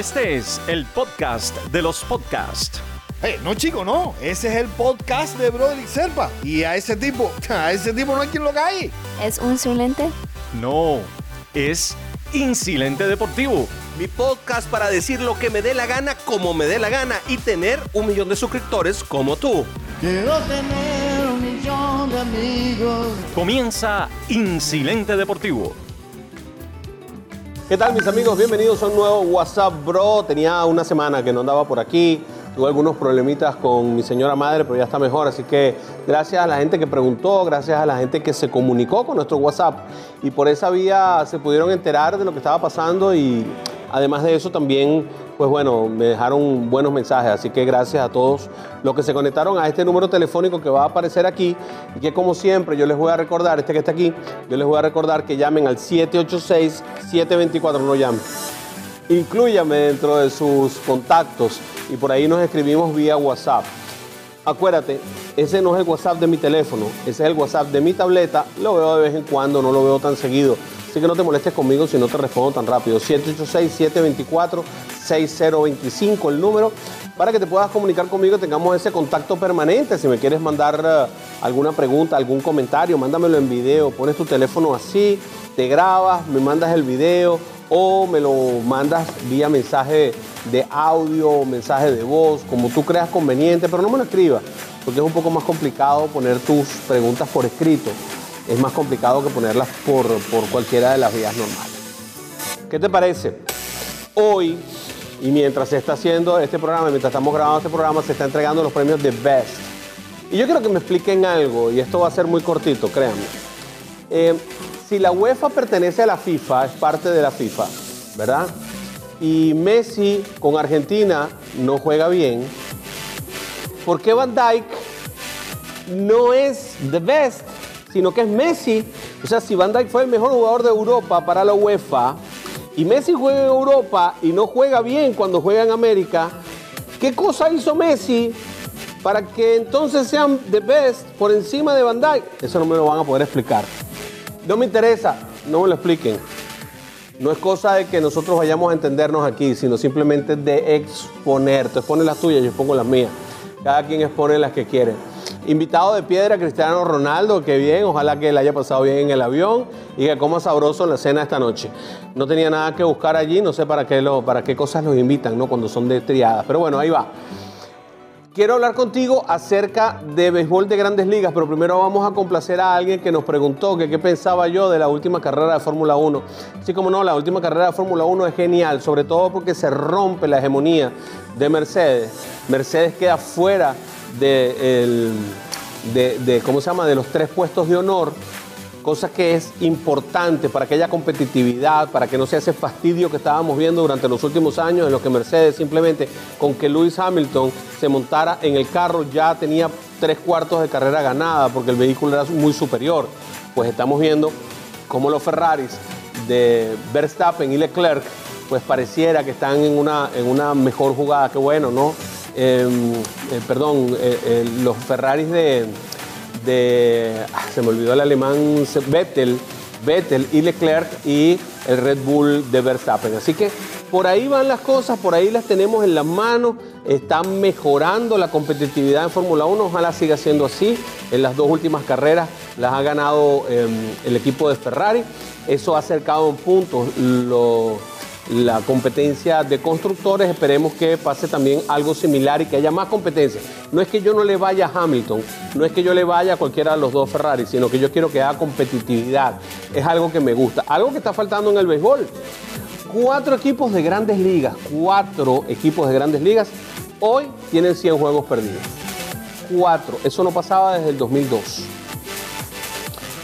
Este es el podcast de los podcasts. Hey, no chico, no. Ese es el podcast de Broderick Serpa. Y a ese tipo, a ese tipo no hay quien lo cae. ¿Es un silente? No, es Insilente Deportivo. Mi podcast para decir lo que me dé la gana como me dé la gana y tener un millón de suscriptores como tú. Quiero tener un millón de amigos. Comienza Insilente Deportivo. ¿Qué tal mis amigos? Bienvenidos a un nuevo WhatsApp Bro. Tenía una semana que no andaba por aquí. Tuve algunos problemitas con mi señora madre, pero ya está mejor. Así que gracias a la gente que preguntó, gracias a la gente que se comunicó con nuestro WhatsApp. Y por esa vía se pudieron enterar de lo que estaba pasando y además de eso también, pues bueno, me dejaron buenos mensajes. Así que gracias a todos los que se conectaron a este número telefónico que va a aparecer aquí. Y que como siempre yo les voy a recordar, este que está aquí, yo les voy a recordar que llamen al 786-724, no llamen. Inclúyame dentro de sus contactos y por ahí nos escribimos vía WhatsApp. Acuérdate, ese no es el WhatsApp de mi teléfono, ese es el WhatsApp de mi tableta. Lo veo de vez en cuando, no lo veo tan seguido. Así que no te molestes conmigo si no te respondo tan rápido. 786-724-6025 el número para que te puedas comunicar conmigo y tengamos ese contacto permanente. Si me quieres mandar uh, alguna pregunta, algún comentario, mándamelo en video. Pones tu teléfono así, te grabas, me mandas el video o me lo mandas vía mensaje de audio, mensaje de voz, como tú creas conveniente, pero no me lo escribas, porque es un poco más complicado poner tus preguntas por escrito. Es más complicado que ponerlas por, por cualquiera de las vías normales. ¿Qué te parece? Hoy, y mientras se está haciendo este programa, mientras estamos grabando este programa, se está entregando los premios de Best. Y yo quiero que me expliquen algo, y esto va a ser muy cortito, créanme. Eh, si la UEFA pertenece a la FIFA, es parte de la FIFA, ¿verdad? Y Messi con Argentina no juega bien, ¿por qué Van Dijk no es the best, sino que es Messi? O sea, si Van Dijk fue el mejor jugador de Europa para la UEFA y Messi juega en Europa y no juega bien cuando juega en América, ¿qué cosa hizo Messi para que entonces sean the best por encima de Van Dijk? Eso no me lo van a poder explicar. No me interesa, no me lo expliquen. No es cosa de que nosotros vayamos a entendernos aquí, sino simplemente de exponer. Tú expones las tuyas, yo expongo las mías. Cada quien expone las que quiere. Invitado de piedra, Cristiano Ronaldo, que bien, ojalá que le haya pasado bien en el avión y que coma sabroso en la cena esta noche. No tenía nada que buscar allí, no sé para qué, lo, para qué cosas los invitan, ¿no? Cuando son de triadas. Pero bueno, ahí va. Quiero hablar contigo acerca de béisbol de grandes ligas, pero primero vamos a complacer a alguien que nos preguntó qué pensaba yo de la última carrera de Fórmula 1. Así como no, la última carrera de Fórmula 1 es genial, sobre todo porque se rompe la hegemonía de Mercedes. Mercedes queda fuera de, el, de, ¿cómo se llama? de los tres puestos de honor cosa que es importante para que haya competitividad, para que no sea ese fastidio que estábamos viendo durante los últimos años en los que Mercedes simplemente con que Lewis Hamilton se montara en el carro ya tenía tres cuartos de carrera ganada porque el vehículo era muy superior. Pues estamos viendo cómo los Ferraris de Verstappen y Leclerc pues pareciera que están en una, en una mejor jugada, que bueno, ¿no? Eh, eh, perdón, eh, los Ferraris de, de, ah, se me olvidó el alemán, Vettel, Vettel y Leclerc y el Red Bull de Verstappen. Así que por ahí van las cosas, por ahí las tenemos en las manos, están mejorando la competitividad en Fórmula 1, ojalá siga siendo así. En las dos últimas carreras las ha ganado eh, el equipo de Ferrari, eso ha acercado en puntos lo, la competencia de constructores. Esperemos que pase también algo similar y que haya más competencia. No es que yo no le vaya a Hamilton, no es que yo le vaya a cualquiera de los dos Ferrari, sino que yo quiero que haya competitividad. Es algo que me gusta. Algo que está faltando en el béisbol. Cuatro equipos de grandes ligas, cuatro equipos de grandes ligas, hoy tienen 100 juegos perdidos. Cuatro. Eso no pasaba desde el 2002.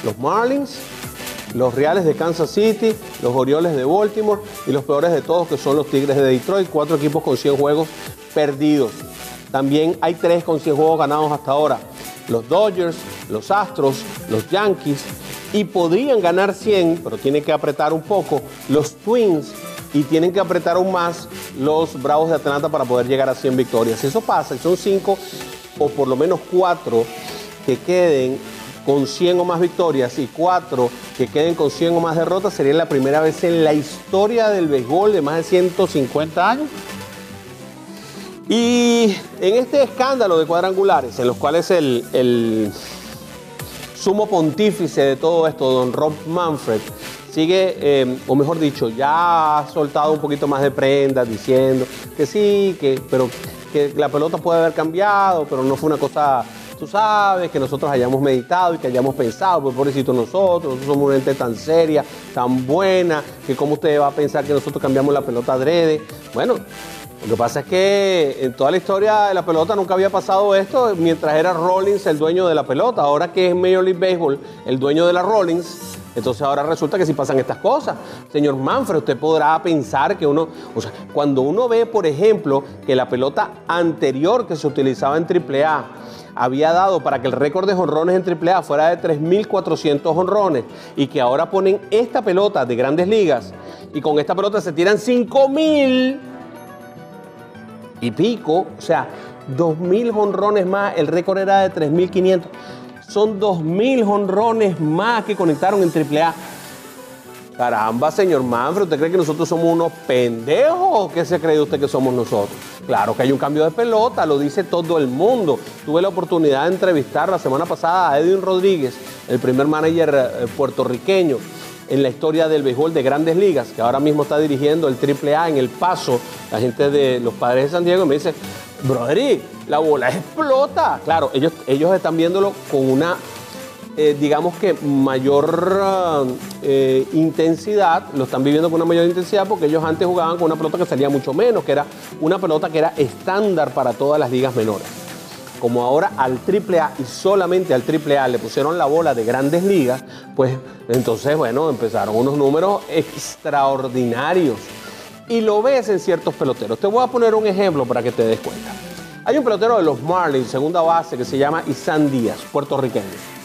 Los Marlins, los Reales de Kansas City, los Orioles de Baltimore y los peores de todos que son los Tigres de Detroit, cuatro equipos con 100 juegos perdidos. También hay tres con 100 juegos ganados hasta ahora. Los Dodgers, los Astros, los Yankees y podrían ganar 100, pero tienen que apretar un poco los Twins y tienen que apretar aún más los Bravos de Atlanta para poder llegar a 100 victorias. Si eso pasa, y son 5 o por lo menos 4 que queden con 100 o más victorias y cuatro que queden con 100 o más derrotas, sería la primera vez en la historia del béisbol de más de 150 años. Y en este escándalo de cuadrangulares, en los cuales el, el sumo pontífice de todo esto, don Rob Manfred, sigue, eh, o mejor dicho, ya ha soltado un poquito más de prendas diciendo que sí, que, pero que la pelota puede haber cambiado, pero no fue una cosa, tú sabes, que nosotros hayamos meditado y que hayamos pensado, pues pobrecito nosotros, nosotros somos una gente tan seria, tan buena, que cómo usted va a pensar que nosotros cambiamos la pelota adrede. Bueno, lo que pasa es que en toda la historia de la pelota nunca había pasado esto mientras era Rollins el dueño de la pelota. Ahora que es Major League Baseball el dueño de la Rollins, entonces ahora resulta que sí pasan estas cosas. Señor Manfred, usted podrá pensar que uno, o sea, cuando uno ve, por ejemplo, que la pelota anterior que se utilizaba en AAA había dado para que el récord de jonrones en AAA fuera de 3.400 jonrones y que ahora ponen esta pelota de grandes ligas y con esta pelota se tiran 5.000 y pico, o sea, 2.000 jonrones más, el récord era de 3.500. Son 2.000 jonrones más que conectaron en AAA. Caramba, señor Manfred, ¿usted cree que nosotros somos unos pendejos qué se cree usted que somos nosotros? Claro que hay un cambio de pelota, lo dice todo el mundo. Tuve la oportunidad de entrevistar la semana pasada a Edwin Rodríguez, el primer manager eh, puertorriqueño en la historia del béisbol de grandes ligas, que ahora mismo está dirigiendo el AAA en El Paso, la gente de los padres de San Diego, y me dice, brother, la bola explota. Claro, ellos están viéndolo con una, eh, digamos que mayor eh, intensidad, lo están viviendo con una mayor intensidad porque ellos antes jugaban con una pelota que salía mucho menos, que era una pelota que era estándar para todas las ligas menores como ahora al AAA y solamente al AAA le pusieron la bola de grandes ligas, pues entonces, bueno, empezaron unos números extraordinarios. Y lo ves en ciertos peloteros. Te voy a poner un ejemplo para que te des cuenta. Hay un pelotero de los Marlins, segunda base, que se llama Isan Díaz, puertorriqueño.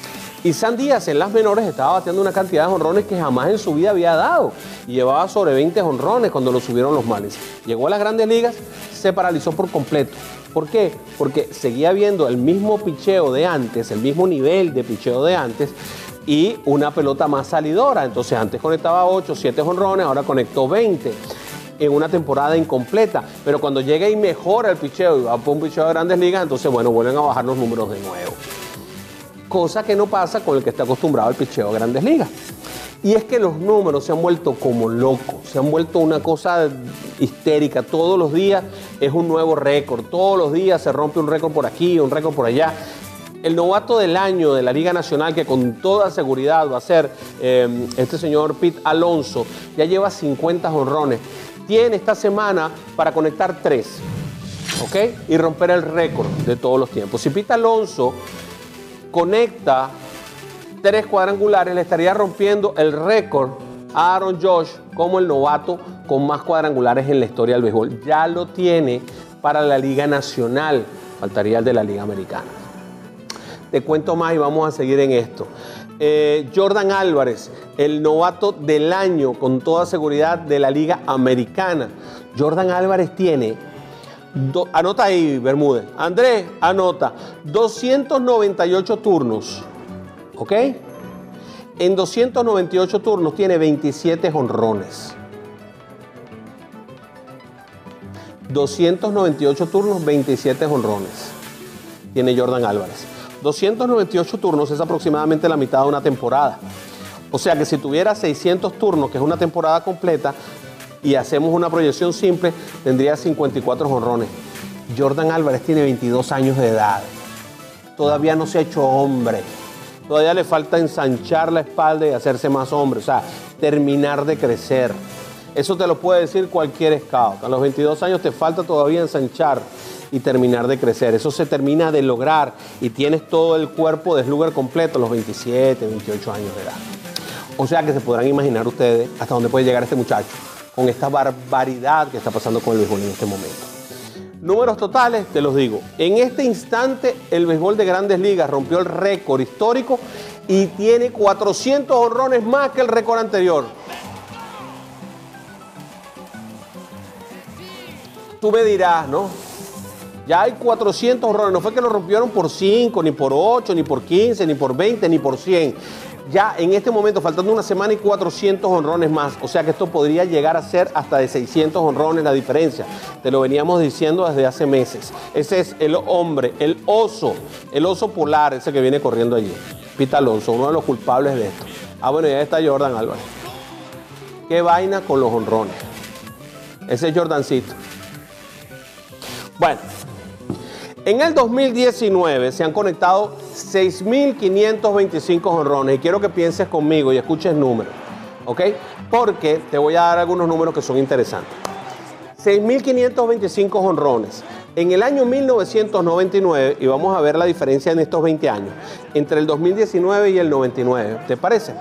Isan Díaz en las menores estaba bateando una cantidad de honrones que jamás en su vida había dado. Y llevaba sobre 20 honrones cuando lo subieron los Marlins. Llegó a las grandes ligas, se paralizó por completo. ¿Por qué? Porque seguía viendo el mismo picheo de antes, el mismo nivel de picheo de antes y una pelota más salidora. Entonces antes conectaba 8, 7 honrones, ahora conectó 20 en una temporada incompleta. Pero cuando llega y mejora el picheo y va por un picheo de grandes ligas, entonces bueno, vuelven a bajar los números de nuevo. Cosa que no pasa con el que está acostumbrado al picheo de grandes ligas. Y es que los números se han vuelto como locos, se han vuelto una cosa histérica. Todos los días es un nuevo récord, todos los días se rompe un récord por aquí, un récord por allá. El novato del año de la Liga Nacional, que con toda seguridad va a ser eh, este señor Pete Alonso, ya lleva 50 honrones. Tiene esta semana para conectar tres, ¿ok? Y romper el récord de todos los tiempos. Si Pete Alonso conecta tres cuadrangulares, le estaría rompiendo el récord a Aaron Josh como el novato con más cuadrangulares en la historia del béisbol. Ya lo tiene para la Liga Nacional, faltaría el de la Liga Americana. Te cuento más y vamos a seguir en esto. Eh, Jordan Álvarez, el novato del año con toda seguridad de la Liga Americana. Jordan Álvarez tiene, do- anota ahí Bermúdez, Andrés, anota, 298 turnos, ¿ok? En 298 turnos tiene 27 honrones. 298 turnos, 27 honrones. Tiene Jordan Álvarez. 298 turnos es aproximadamente la mitad de una temporada. O sea que si tuviera 600 turnos, que es una temporada completa, y hacemos una proyección simple, tendría 54 honrones. Jordan Álvarez tiene 22 años de edad. Todavía no se ha hecho hombre. Todavía le falta ensanchar la espalda y hacerse más hombre. O sea, terminar de crecer. Eso te lo puede decir cualquier scout. A los 22 años te falta todavía ensanchar y terminar de crecer. Eso se termina de lograr y tienes todo el cuerpo de slugger completo a los 27, 28 años de edad. O sea que se podrán imaginar ustedes hasta dónde puede llegar este muchacho con esta barbaridad que está pasando con el béisbol en este momento. Números totales, te los digo. En este instante, el béisbol de grandes ligas rompió el récord histórico y tiene 400 honrones más que el récord anterior. Tú me dirás, ¿no? Ya hay 400 honrones. No fue que lo rompieron por 5, ni por 8, ni por 15, ni por 20, ni por 100. Ya en este momento, faltando una semana y 400 honrones más. O sea que esto podría llegar a ser hasta de 600 honrones la diferencia. Te lo veníamos diciendo desde hace meses. Ese es el hombre, el oso, el oso polar, ese que viene corriendo allí. Pita Alonso, uno de los culpables de esto. Ah, bueno, ya está Jordan Álvarez. ¿Qué vaina con los honrones? Ese es Jordancito. Bueno, en el 2019 se han conectado 6.525 honrones y quiero que pienses conmigo y escuches números, ¿ok? Porque te voy a dar algunos números que son interesantes. 6.525 honrones. En el año 1999, y vamos a ver la diferencia en estos 20 años, entre el 2019 y el 99, ¿te parece?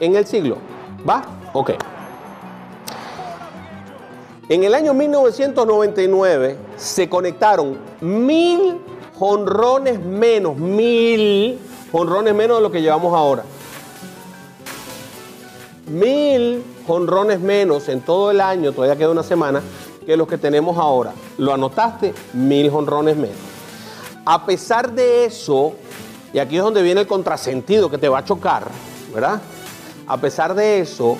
En el siglo, ¿va? Ok. En el año 1999 se conectaron mil jonrones menos, mil jonrones menos de lo que llevamos ahora. Mil jonrones menos en todo el año, todavía queda una semana, que los que tenemos ahora. ¿Lo anotaste? Mil jonrones menos. A pesar de eso, y aquí es donde viene el contrasentido que te va a chocar, ¿verdad? A pesar de eso,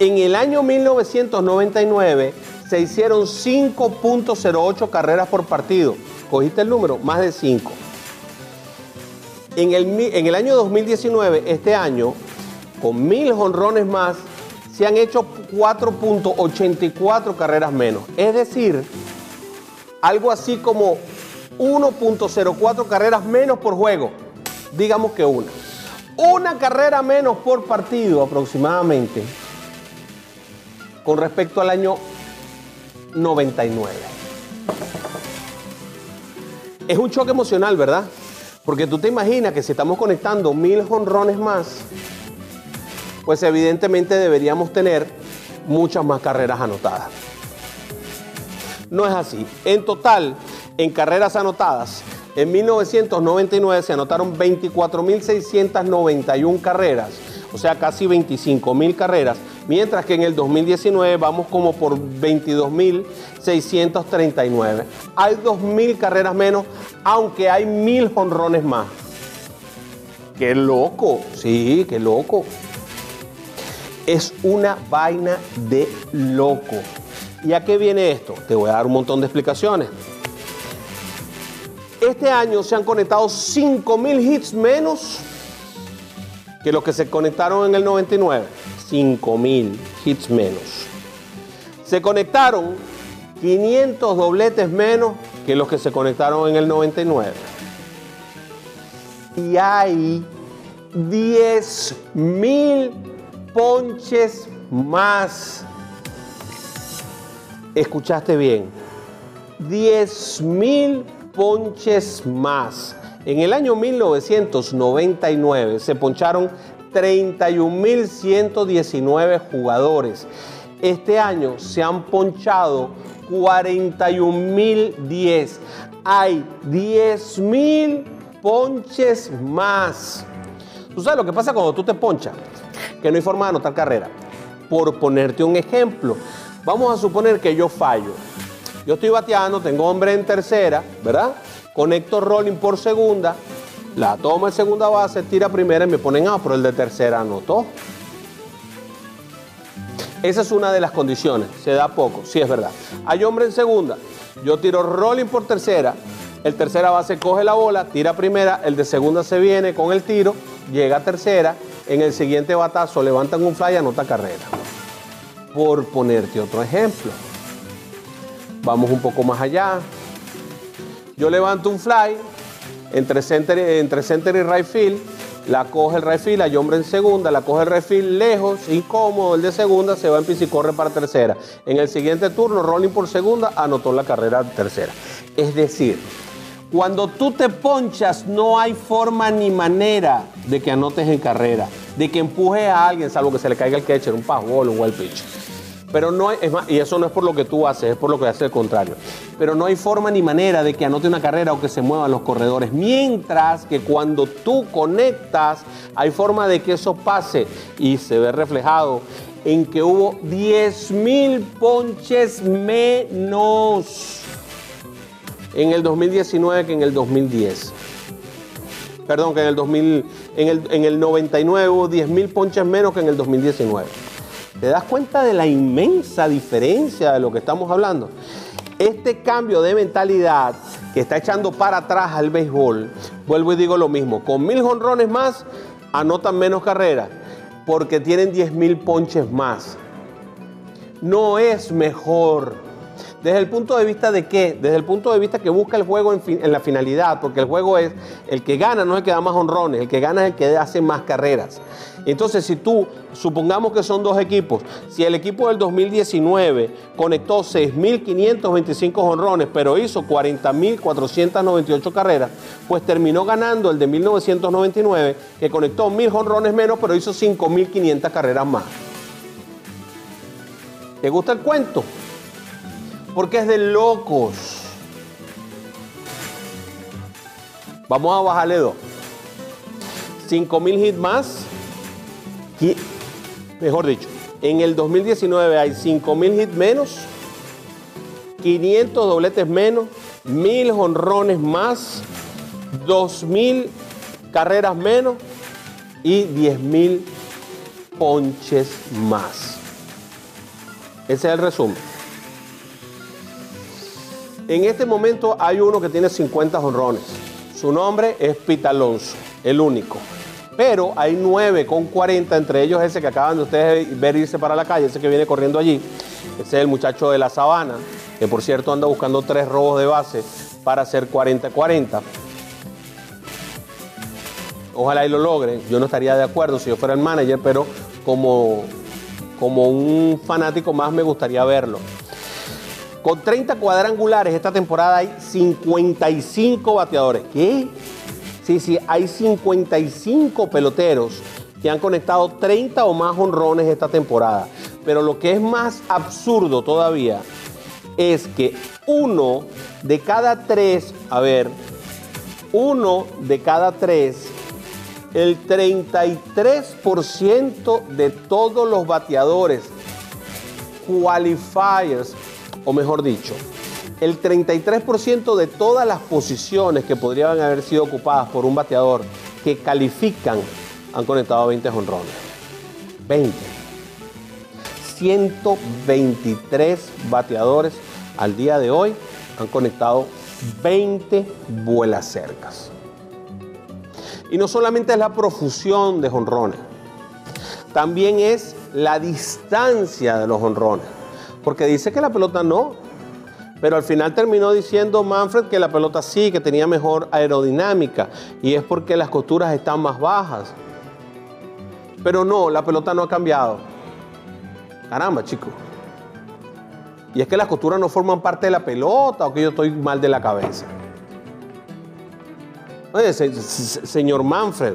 en el año 1999 se hicieron 5.08 carreras por partido. ¿Cogiste el número? Más de 5. En el, en el año 2019, este año, con mil jonrones más, se han hecho 4.84 carreras menos. Es decir, algo así como 1.04 carreras menos por juego. Digamos que una. Una carrera menos por partido aproximadamente con respecto al año 99. Es un choque emocional, ¿verdad? Porque tú te imaginas que si estamos conectando mil jonrones más, pues evidentemente deberíamos tener muchas más carreras anotadas. No es así. En total, en carreras anotadas, en 1999 se anotaron 24.691 carreras, o sea, casi 25.000 carreras, mientras que en el 2019 vamos como por 22.639. Hay 2.000 carreras menos, aunque hay 1.000 jonrones más. ¡Qué loco! Sí, qué loco. Es una vaina de loco. ¿Y a qué viene esto? Te voy a dar un montón de explicaciones. Este año se han conectado 5.000 hits menos que los que se conectaron en el 99. 5.000 hits menos. Se conectaron 500 dobletes menos que los que se conectaron en el 99. Y hay 10.000 ponches más. Escuchaste bien. 10.000 ponches más. En el año 1999 se poncharon 31.119 jugadores. Este año se han ponchado 41.010. Hay 10.000 ponches más. ¿Tú sabes lo que pasa cuando tú te ponchas? Que no hay forma de anotar carrera. Por ponerte un ejemplo, vamos a suponer que yo fallo. Yo estoy bateando, tengo hombre en tercera, ¿verdad? Conecto rolling por segunda, la toma en segunda base, tira primera y me ponen a, pero el de tercera anotó. Esa es una de las condiciones, se da poco, sí es verdad. Hay hombre en segunda, yo tiro rolling por tercera, el tercera base coge la bola, tira primera, el de segunda se viene con el tiro, llega a tercera, en el siguiente batazo levantan un fly y anota carrera. Por ponerte otro ejemplo. Vamos un poco más allá. Yo levanto un fly entre center, entre center y right field, la coge el right field, hay hombre en segunda, la coge el right field lejos, incómodo, el de segunda se va en pis y corre para tercera. En el siguiente turno, rolling por segunda, anotó la carrera tercera. Es decir, cuando tú te ponchas, no hay forma ni manera de que anotes en carrera, de que empujes a alguien, salvo que se le caiga el catcher, un fastball, un wild pitch. Pero no es más, y eso no es por lo que tú haces, es por lo que hace el contrario. Pero no hay forma ni manera de que anote una carrera o que se muevan los corredores. Mientras que cuando tú conectas, hay forma de que eso pase y se ve reflejado en que hubo 10 mil ponches menos. en el 2019 que en el 2010. Perdón, que en el 2000, en el, en el 99 hubo 10 mil ponches menos que en el 2019. ¿Te das cuenta de la inmensa diferencia de lo que estamos hablando? Este cambio de mentalidad que está echando para atrás al béisbol, vuelvo y digo lo mismo, con mil jonrones más, anotan menos carreras, porque tienen 10 mil ponches más. No es mejor. Desde el punto de vista de qué? Desde el punto de vista que busca el juego en, la finalidad, porque el juego es el que gana, no es el que da más honrones, el que gana es el que hace más carreras. Entonces, si tú, supongamos que son dos equipos, si el equipo del 2019 conectó 6.525 honrones, pero hizo 40.498 carreras, pues terminó ganando el de 1999, que conectó 1.000 honrones menos, pero hizo 5.500 carreras más. ¿Te gusta el cuento? Porque es de locos. Vamos a bajarle dos. 5.000 hits más. Qui- Mejor dicho, en el 2019 hay 5.000 hits menos, 500 dobletes menos, 1.000 honrones más, 2.000 carreras menos y 10.000 ponches más. Ese es el resumen. En este momento hay uno que tiene 50 honrones. Su nombre es Pete Alonso, el único. Pero hay nueve con 40, entre ellos ese que acaban de ustedes ver irse para la calle, ese que viene corriendo allí. Ese es el muchacho de la sabana, que por cierto anda buscando tres robos de base para hacer 40-40. Ojalá y lo logre. Yo no estaría de acuerdo si yo fuera el manager, pero como, como un fanático más me gustaría verlo. Con 30 cuadrangulares esta temporada hay 55 bateadores. ¿Qué? Sí, sí, hay 55 peloteros que han conectado 30 o más honrones esta temporada. Pero lo que es más absurdo todavía es que uno de cada tres, a ver, uno de cada tres, el 33% de todos los bateadores qualifiers, o mejor dicho, el 33% de todas las posiciones que podrían haber sido ocupadas por un bateador que califican han conectado 20 honrones. 20. 123 bateadores al día de hoy han conectado 20 vuelas cercas. Y no solamente es la profusión de honrones, también es la distancia de los honrones. Porque dice que la pelota no, pero al final terminó diciendo Manfred que la pelota sí, que tenía mejor aerodinámica, y es porque las costuras están más bajas. Pero no, la pelota no ha cambiado. Caramba, chicos. Y es que las costuras no forman parte de la pelota o que yo estoy mal de la cabeza. Oye, se- se- señor Manfred,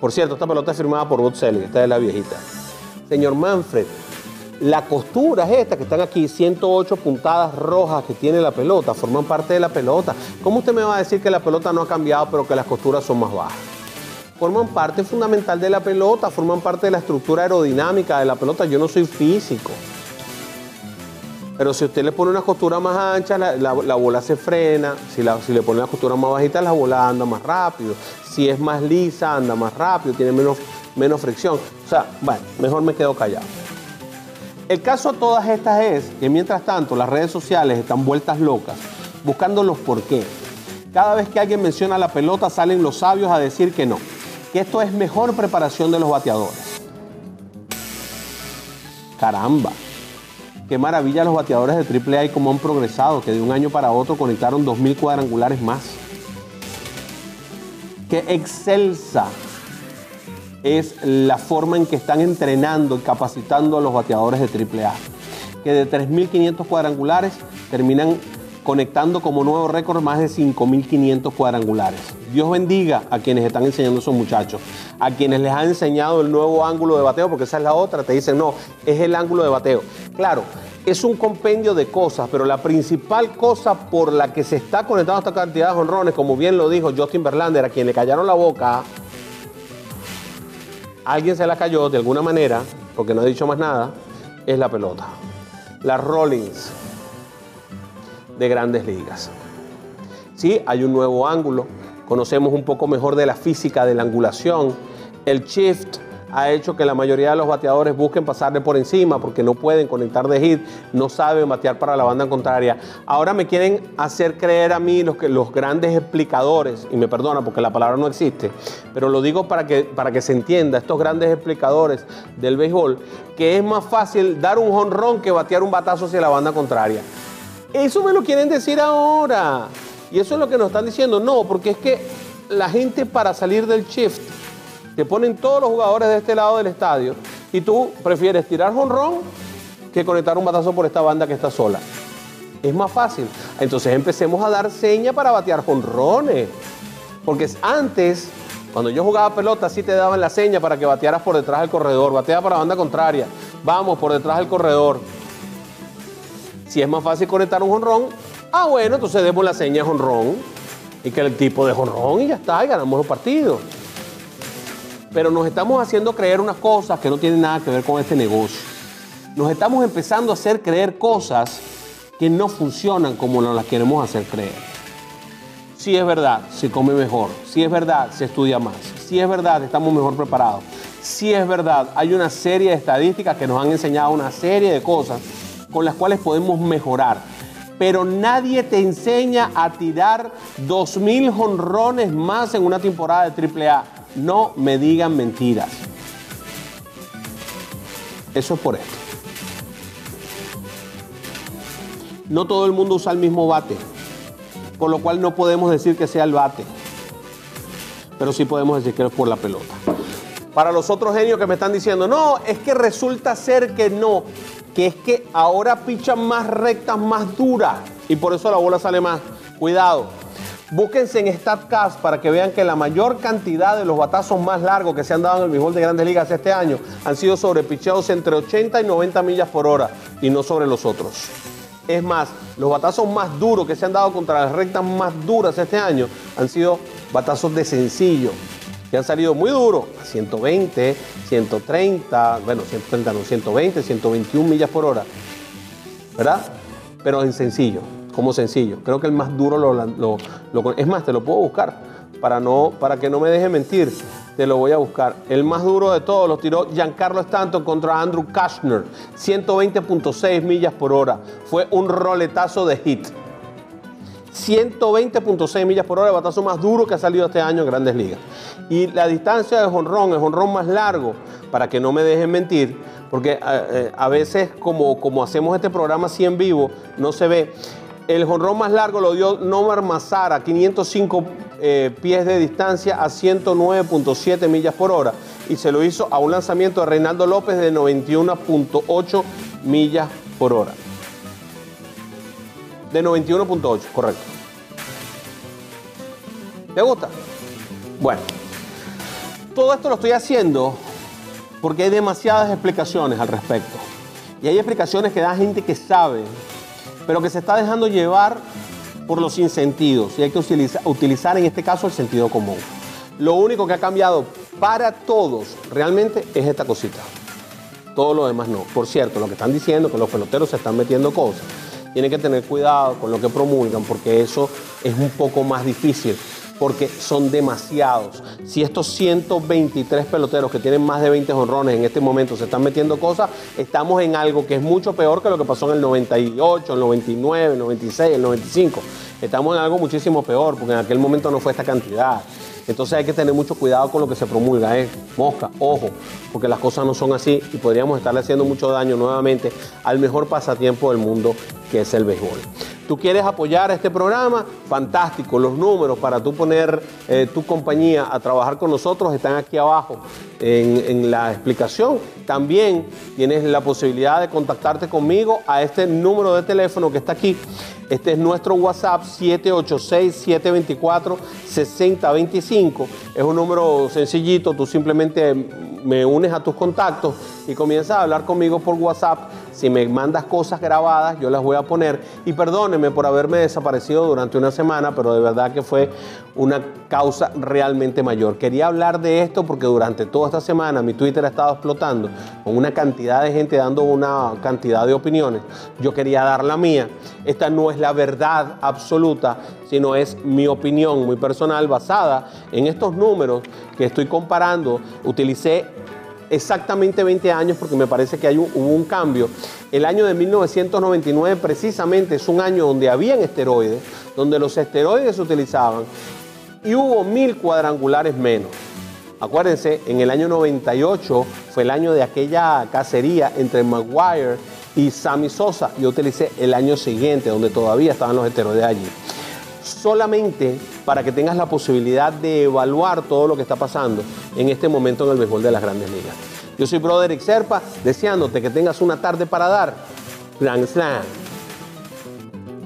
por cierto, esta pelota es firmada por Selig, esta es la viejita. Señor Manfred, la costura es esta que están aquí, 108 puntadas rojas que tiene la pelota, forman parte de la pelota. ¿Cómo usted me va a decir que la pelota no ha cambiado, pero que las costuras son más bajas? Forman parte fundamental de la pelota, forman parte de la estructura aerodinámica de la pelota. Yo no soy físico. Pero si usted le pone una costura más ancha, la, la- la bola se frena. Si, la- le pone una costura más bajita, la bola anda más rápido. Si es más lisa, anda más rápido, tiene menos, menos fricción. O sea, bueno, mejor me quedo callado. El caso de todas estas es que mientras tanto las redes sociales están vueltas locas buscando los por qué. Cada vez que alguien menciona la pelota salen los sabios a decir que no, que esto es mejor preparación de los bateadores. Caramba, qué maravilla los bateadores de AAA y cómo han progresado, que de un año para otro conectaron 2.000 cuadrangulares más. Qué excelsa es la forma en que están entrenando y capacitando a los bateadores de AAA. Que de 3.500 cuadrangulares terminan conectando como nuevo récord más de 5.500 cuadrangulares. Dios bendiga a quienes están enseñando a esos muchachos, a quienes les han enseñado el nuevo ángulo de bateo, porque esa es la otra, te dicen, no, es el ángulo de bateo. Claro, es un compendio de cosas, pero la principal cosa por la que se está conectando esta cantidad de honrones, como bien lo dijo Justin Verlander, a quien le callaron la boca, alguien se la cayó de alguna manera, porque no ha dicho más nada, es la pelota. Las Rollins de grandes ligas. Sí, hay un nuevo ángulo, conocemos un poco mejor de la física de la angulación. El shift ha hecho que la mayoría de los bateadores busquen pasarle por encima porque no pueden conectar de hit, no saben batear para la banda contraria. Ahora me quieren hacer creer a mí los, que, los grandes explicadores, y me perdona porque la palabra no existe, pero lo digo para que, para que se entienda, estos grandes explicadores del béisbol, que es más fácil dar un jonrón que batear un batazo hacia la banda contraria. Eso me lo quieren decir ahora. Y eso es lo que nos están diciendo. No, porque es que la gente para salir del shift te ponen todos los jugadores de este lado del estadio y tú prefieres tirar jonrón que conectar un batazo por esta banda que está sola. Es más fácil. Entonces empecemos a dar seña para batear jonrones. Porque antes, cuando yo jugaba pelota, sí te daban la seña para que batearas por detrás del corredor. Batea para la banda contraria. Vamos, por detrás del corredor. Si es más fácil conectar un jonrón, ah, bueno, entonces demos la seña jonrón. Y que el tipo de jonrón y ya está, y ganamos el partido pero nos estamos haciendo creer unas cosas que no tienen nada que ver con este negocio. Nos estamos empezando a hacer creer cosas que no funcionan como nos las queremos hacer creer. Si es verdad, se come mejor. Si es verdad, se estudia más. Si es verdad, estamos mejor preparados. Si es verdad, hay una serie de estadísticas que nos han enseñado una serie de cosas con las cuales podemos mejorar. Pero nadie te enseña a tirar 2.000 jonrones más en una temporada de AAA. No me digan mentiras. Eso es por esto. No todo el mundo usa el mismo bate, por lo cual no podemos decir que sea el bate, pero sí podemos decir que es por la pelota. Para los otros genios que me están diciendo, no, es que resulta ser que no, que es que ahora pichan más rectas, más duras, y por eso la bola sale más. Cuidado, Búsquense en StatCast para que vean que la mayor cantidad de los batazos más largos que se han dado en el béisbol de grandes ligas este año han sido sobre picheos entre 80 y 90 millas por hora y no sobre los otros. Es más, los batazos más duros que se han dado contra las rectas más duras este año han sido batazos de sencillo, que han salido muy duros, a 120, 130, bueno, 130 no, 120, 121 millas por hora, ¿verdad? Pero en sencillo como sencillo. Creo que el más duro lo, lo, es más, te lo puedo buscar para no para que no me deje mentir. Te lo voy a buscar. El más duro de todos lo tiró Giancarlo Stanton contra Andrew Kashner, 120.6 millas por hora. Fue un roletazo de hit. 120.6 millas por hora, el batazo más duro que ha salido este año en Grandes Ligas. Y la distancia de jonrón, el jonrón más largo, para que no me dejen mentir, porque a, eh, eh, a veces como, como hacemos este programa así en vivo, no se ve. El jonrón más largo lo dio Nomar Mazara, 505 eh, pies de distancia a 109.7 millas por hora. Y se lo hizo a un lanzamiento de Reinaldo López de 91.8 millas por hora. De 91.8, correcto. ¿Te gusta? Bueno, todo esto lo estoy haciendo porque hay demasiadas explicaciones al respecto. Y hay explicaciones que da gente que sabe pero que se está dejando llevar por los insentidos y hay que utilizar, en este caso el sentido común. Lo único que ha cambiado para todos realmente es esta cosita. Todo lo demás no. Por cierto, lo que están diciendo que los peloteros se están metiendo cosas. Tienen que tener cuidado con lo que promulgan porque eso es un poco más difícil porque son demasiados. Si estos 123 peloteros que tienen más de 20 honrones en este momento se están metiendo cosas, estamos en algo que es mucho peor que lo que pasó en el 98, el 99, el 96, el 95. Estamos en algo muchísimo peor porque en aquel momento no fue esta cantidad. Entonces hay que tener mucho cuidado con lo que se promulga, ¿eh? Mosca, ojo, porque las cosas no son así y podríamos estarle haciendo mucho daño nuevamente al mejor pasatiempo del mundo que es el béisbol. ¿Tú quieres apoyar este programa? Fantástico, los números para tú poner eh, tu compañía a trabajar con nosotros están aquí abajo en, en la explicación. También tienes la posibilidad de contactarte conmigo a este número de teléfono que está aquí. Este es nuestro WhatsApp 786-724-6025. Es un número sencillito, tú simplemente me unes a tus contactos y comienzas a hablar conmigo por WhatsApp. Si me mandas cosas grabadas, yo las voy a poner. Y perdóneme por haberme desaparecido durante una semana, pero de verdad que fue una causa realmente mayor. Quería hablar de esto porque durante toda esta semana mi Twitter ha estado explotando con una cantidad de gente dando una cantidad de opiniones. Yo quería dar la mía. Esta no es la verdad absoluta, sino es mi opinión muy personal basada en estos números que estoy comparando. Utilicé exactamente 20 años porque me parece que hay un- hubo un cambio. El año de 1999 precisamente es un año donde habían esteroides, donde los esteroides se utilizaban y hubo mil cuadrangulares menos. Acuérdense, en el año 98 fue el año de aquella cacería entre Maguire y Sammy Sosa. Yo utilicé el año siguiente, donde todavía estaban los esteroides allí. Solamente para que tengas la posibilidad de evaluar todo lo que está pasando en este momento en el béisbol de las grandes ligas. Yo soy Broderick Serpa, deseándote que tengas una tarde para dar. Grand Slam.